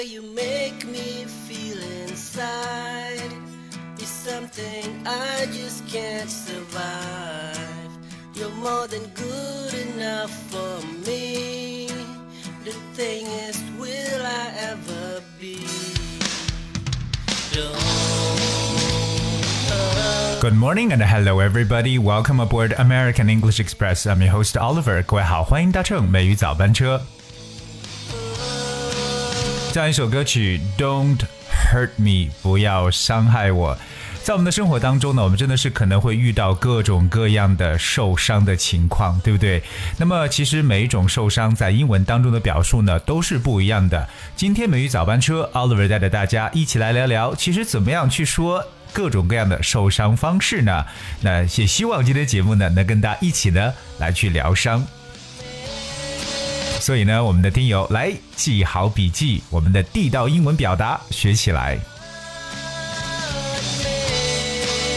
way you make me feel inside is something I just can't survive. You're more than good enough for me. The thing is, will I ever be? Good morning and hello everybody. Welcome aboard American English Express. I'm your host Oliver. 各位好，欢迎搭乘美语早班车。 这样一首歌曲《Don't Hurt Me》，不要伤害我。在我们的生活当中呢，我们真的是可能会遇到各种各样的受伤的情况，对不对？那么其实每一种受伤在英文当中的表述呢，都是不一样的。今天美语早班车，Oliver 带着大家一起来聊聊，其实怎么样去说各种各样的受伤方式呢？那也希望今天节目呢，能跟大家一起呢来去疗伤。所以呢，我们的听友来记好笔记，我们的地道英文表达学起来。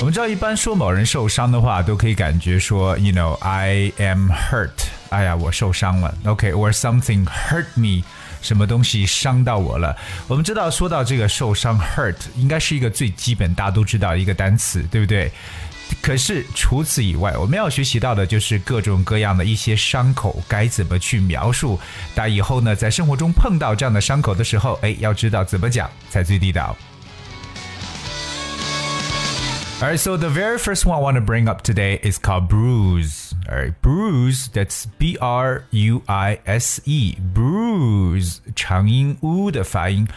我们知道，一般说某人受伤的话，都可以感觉说，you know I am hurt，哎呀，我受伤了，OK，or、something hurt me，什么东西伤到我了。我们知道，说到这个受伤 hurt，应该是一个最基本大家都知道一个单词，对不对？可是除此以外，我们要学习到的就是各种各样的一些伤口该怎么去描述。大家以后呢，在生活中碰到这样的伤口的时候，哎，要知道怎么讲才最地道。Alright, so the very first one I want to bring up today is called bruise. All right, bruise, that's B R U I S E, bruise, 长音 u 的发音。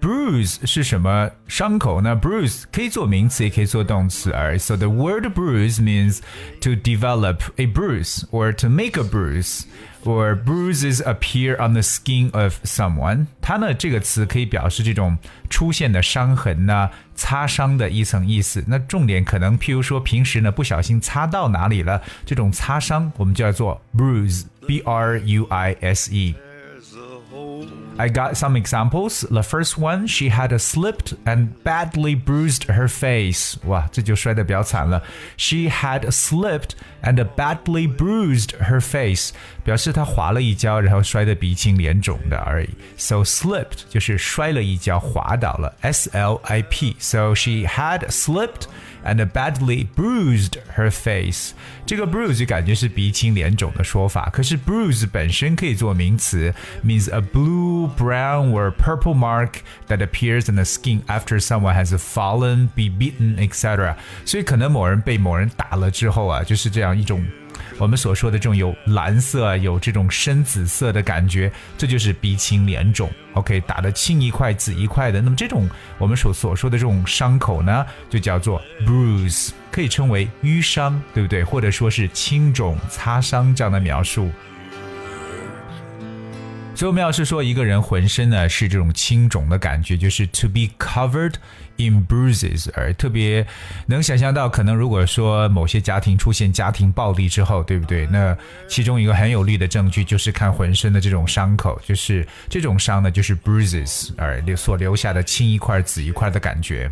Bruise 是什么伤口呢？Bruise 可以做名词，也可以做动词。Alright, so the word bruise means to develop a bruise or to make a bruise or bruises appear on the skin of someone。它呢这个词可以表示这种出现的伤痕呢、 擦伤的一层意思。那重点可能譬如说平时呢不小心擦到哪里了，这种擦伤我们就叫做 bruise，b r u i s e。I got some examples. The first one, she had a slipped and badly bruised her face. 哇，这就摔得比较惨了。She had slipped and badly bruised her face，表示她滑了一跤，然后摔得鼻青脸肿的而已。So slipped 就是摔了一跤，滑倒了。S L I P. So she had slipped and badly bruised her face。这个 bruise 就感觉是鼻青脸肿的说法，可是 bruise 本身可以做名词，means a blue, brown or purple mark that appears in the skin after someone has fallen, be beaten, etc. 所以可能某人被某人打了之后啊，就是这样 一种。我们所说的这种有蓝色、有这种深紫色的感觉，这就是鼻青脸肿。OK，打的青一块紫一块的，那么这种我们所所说的这种伤口呢，就叫做 bruise，可以称为淤伤，对不对？或者说是青肿、擦伤这样的描述。所以我们要是说一个人浑身呢是这种青肿的感觉，就是 to be covered in bruises，而特别能想象到，可能如果说某些家庭出现家庭暴力之后，对不对？那其中一个很有力的证据就是看浑身的这种伤口，就是这种伤呢，就是 bruises，而留所留下的青一块紫一块的感觉。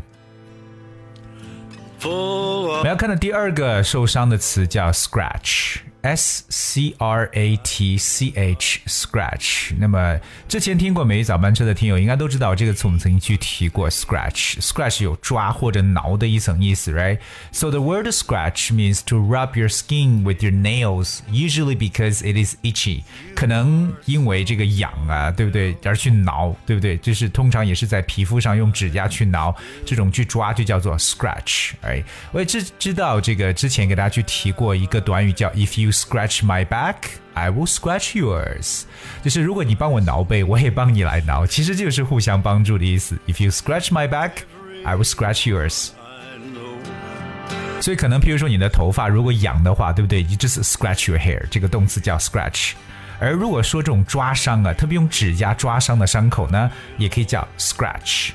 我们要看的第二个受伤的词叫 scratch。S C R A T C H scratch。那么之前听过美语早班车的听友应该都知道这个词，我们曾经去提过 scratch。scratch 有抓或者挠的一层意思，right？So the word scratch means to rub your skin with your nails, usually because it is itchy。可能因为这个痒啊，对不对？而去挠，对不对？就是通常也是在皮肤上用指甲去挠，这种去抓就叫做 scratch。哎，我也知知道这个之前给大家去提过一个短语叫 if you Scratch my back, I will scratch yours。就是如果你帮我挠背，我也帮你来挠，其实就是互相帮助的意思。If you scratch my back, I will scratch yours。所以可能，譬如说你的头发如果痒的话，对不对你就是 scratch your hair，这个动词叫 scratch。而如果说这种抓伤啊，特别用指甲抓伤的伤口呢，也可以叫 scratch。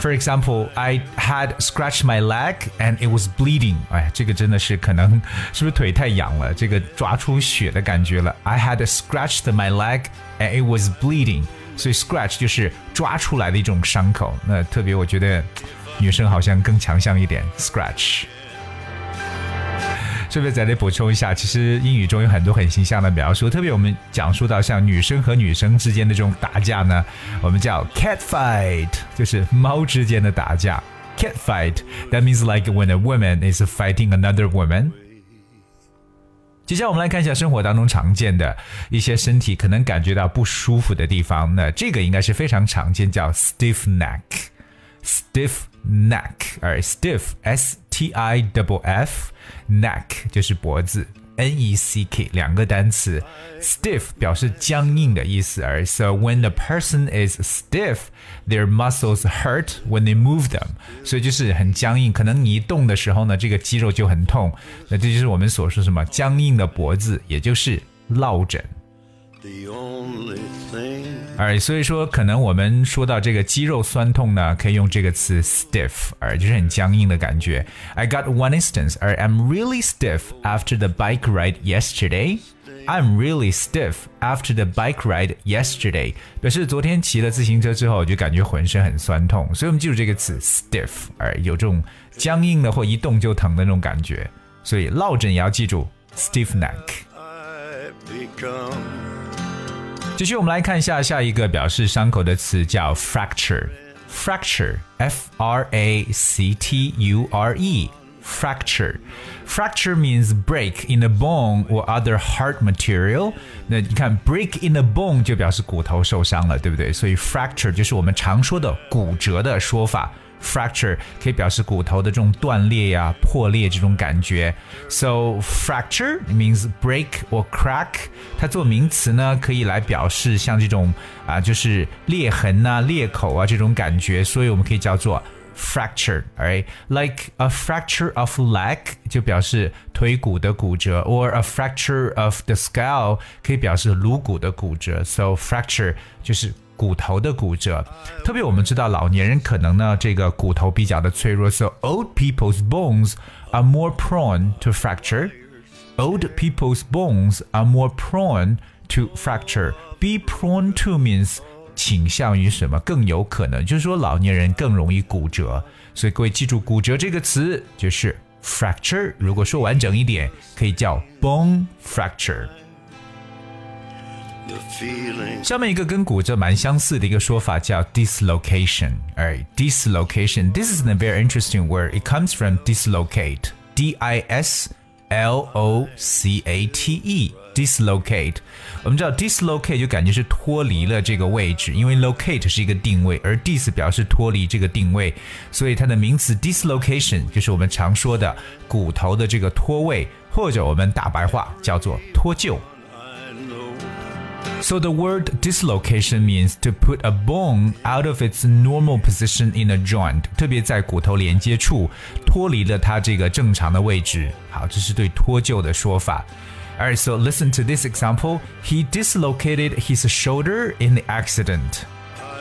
For example, I had scratched my leg and it was bleeding. 哎，这个真的是可能是不是腿太痒了，这个抓出血的感觉了。I had scratched my leg and it was bleeding. 所以 scratch 就是抓出来的一种伤口。那特别我觉得女生好像更强项一点，scratch。 顺便再来补充一下，其实英语中有很多很形象的描述，特别我们讲述到像女生和女生之间的这种打架呢，我们叫 cat fight，就是猫之间的打架。cat fight that means like when a woman is fighting another woman。接下来我们来看一下生活当中常见的一些身体可能感觉到不舒服的地方。那这个应该是非常常见，叫 stiff neck。stiff neck，而 stiff s t i double f neck 就是脖子，n e c k 两个单词，stiff 表示僵硬的意思，而 so when a person is stiff，their muscles hurt when they move them，所以就是很僵硬，可能你一动的时候呢，这个肌肉就很痛，那这就是我们所说什么僵硬的脖子，也就是落枕。 而所以说，可能我们说到这个肌肉酸痛呢，可以用这个词 stiff，而就是很僵硬的感觉。I got one instance, I am really stiff after the bike ride yesterday. I'm really stiff after the bike ride yesterday，表示昨天骑了自行车之后就感觉浑身很酸痛。所以我们记住这个词 stiff，而有这种僵硬的或一动就疼的那种感觉。所以落枕也要记住 stiff neck。继续，我们来看一下下一个表示伤口的词叫 fracture。fracture，f r a c t u r e。fracture. Fracture means break in a bone or other hard material. 那你看 break in a bone 就表示骨头受伤了，对不对？所以 fracture 就是我们常说的骨折的说法。fracture 可以表示骨头的这种断裂呀、破裂这种感觉。So fracture means break or crack。它做名词呢，可以来表示像这种啊，就是裂痕呐、裂口啊这种感觉，所以我们可以叫做 fracture。Alright，like a fracture of leg 就表示腿骨的骨折，or a fracture of the skull 可以表示颅骨的骨折。So fracture 就是 骨头的骨折，特别我们知道老年人可能呢这个骨头比较的脆弱，so old people's bones are more prone to fracture. Old people's bones are more prone to fracture. Be prone to means 倾向于什么更有可能，就是说老年人更容易骨折。所以各位记住骨折这个词就是 fracture。如果说完整一点，可以叫 bone fracture。下面一个跟骨折蛮相似的一个说法叫 dislocation。哎，dislocation，this is a very interesting word. It comes from dislocate. D-I-S L O C A T E dislocate，我们知道 dislocate 就感觉是脱离了这个位置，因为 locate 是一个定位，而 dis 表示脱离这个定位，所以它的名词 dislocation 就是我们常说的骨头的这个脱位，或者我们大白话叫做脱臼。So the word dislocation means to put a bone out of its normal position in a joint，特别在骨头连接处脱离了它这个正常的位置。好，这是对脱臼的说法。Alright, so listen to this example. He dislocated his shoulder in the accident.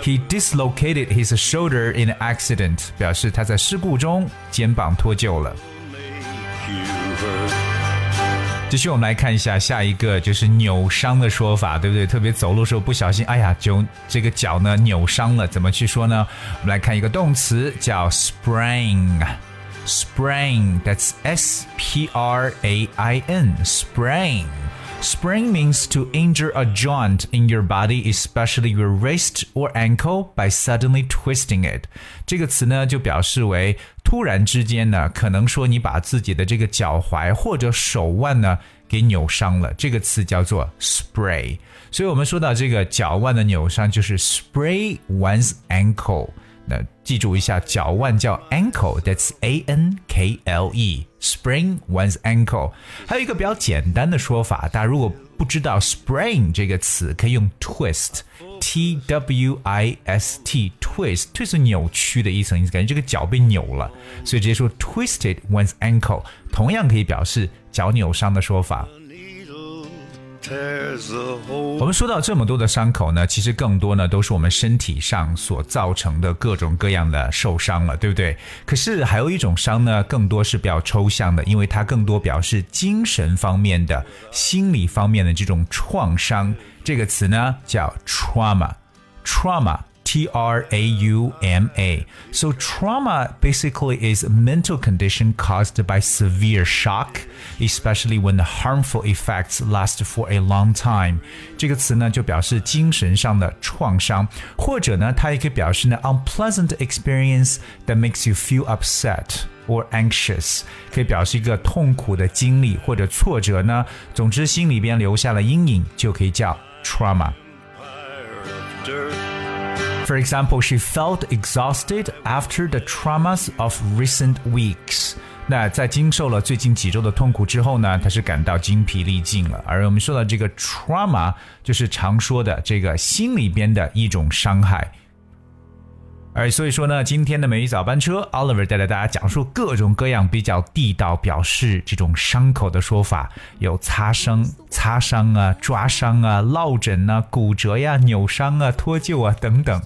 He dislocated his shoulder in the accident，表示他在事故中肩膀脱臼了。 继续，我们来看一下下一个，就是扭伤的说法，对不对？特别走路时候不小心，哎呀，就这个脚呢扭伤了，怎么去说呢？我们来看一个动词，叫 sprain。sprain，that's S P R A I N，sprain。Sprain means to injure a joint in your body, especially your wrist or ankle, by suddenly twisting it. 这个词呢，就表示为突然之间呢，可能说你把自己的这个脚踝或者手腕呢给扭伤了。这个词叫做 spray。所以我们说到这个脚腕的扭伤，就是 spray one's ankle。 那记住一下，脚腕叫 ankle，that's a n k l e。Spring one's ankle。还有一个比较简单的说法，大家如果不知道 sprain 这个词，可以用 twist，t w i s t，twist，twist 扭曲的意思，你感觉这个脚被扭了，所以直接说 twisted one's ankle，同样可以表示脚扭伤的说法。我们说到这么多的伤口呢，其实更多呢都是我们身体上所造成的各种各样的受伤了，对不对？可是还有一种伤呢，更多是比较抽象的，因为它更多表示精神方面的、心理方面的这种创伤。这个词呢叫 trauma，trauma。T R A U M A. So trauma basically is a mental condition caused by severe shock, especially when the harmful effects last for a long time. 这个词呢就表示精神上的创伤，或者呢它也可以表示呢 unpleasant experience that makes you feel upset or anxious，可以表示一个痛苦的经历或者挫折呢。总之心里边留下了阴影，就可以叫 trauma。 For example, she felt exhausted after the traumas of recent weeks. 那在经受了最近几周的痛苦之后呢，她是感到精疲力尽了。而我们说的这个 trauma，就是常说的这个心里边的一种伤害。 而所以说呢，今天的美语早班车，Oliver 带着大家讲述各种各样比较地道表示这种伤口的说法，有擦伤、擦伤啊、抓伤啊、落枕啊、骨折呀、扭伤啊、脱臼啊等等。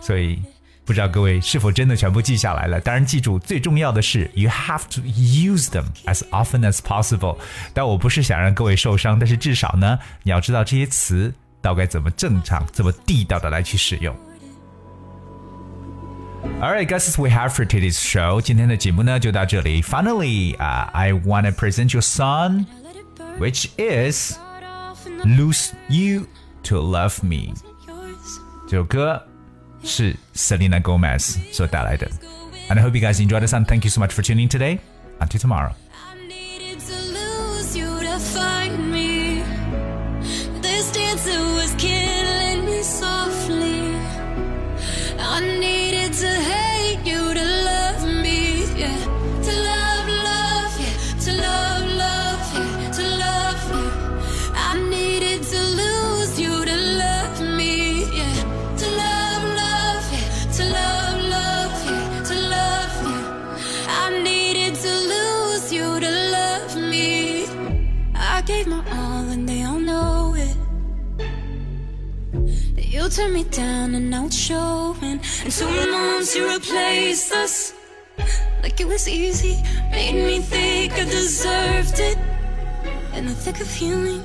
所以不知道各位是否真的全部记下来了？当然记住，最重要的是 you have to use them as often as possible。但我不是想让各位受伤，但是至少呢，你要知道这些词到该怎么正常、怎么地道的来去使用。Alright, guys, we have for today's show. 今天的节目呢就到这里。Finally, uh, I want to present you a song, which is "Lose You to Love Me." 这首歌是 Selena Gomez 所带来的。And I hope you guys enjoyed the song. Thank you so much for tuning today. Until tomorrow. Me down and it's showing. And two months you replaced us. Like it was easy, made me think I deserved it. In the thick of healing,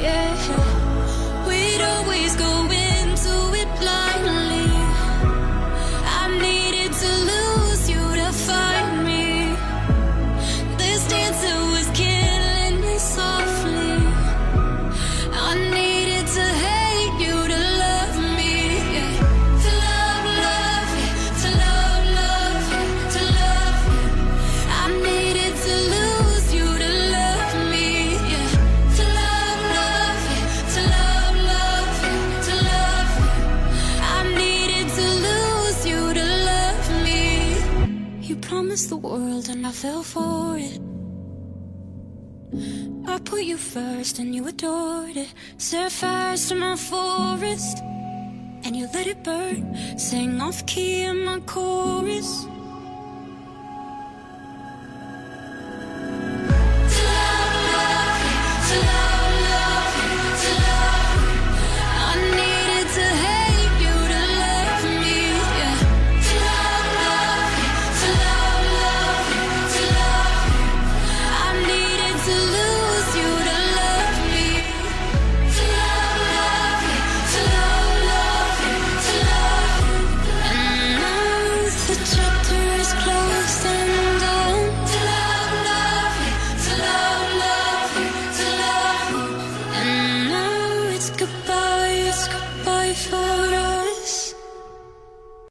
yeah. We'd always go into first and you adored it. Set fires to my forest and you let it burn. Sang off key in my chorus.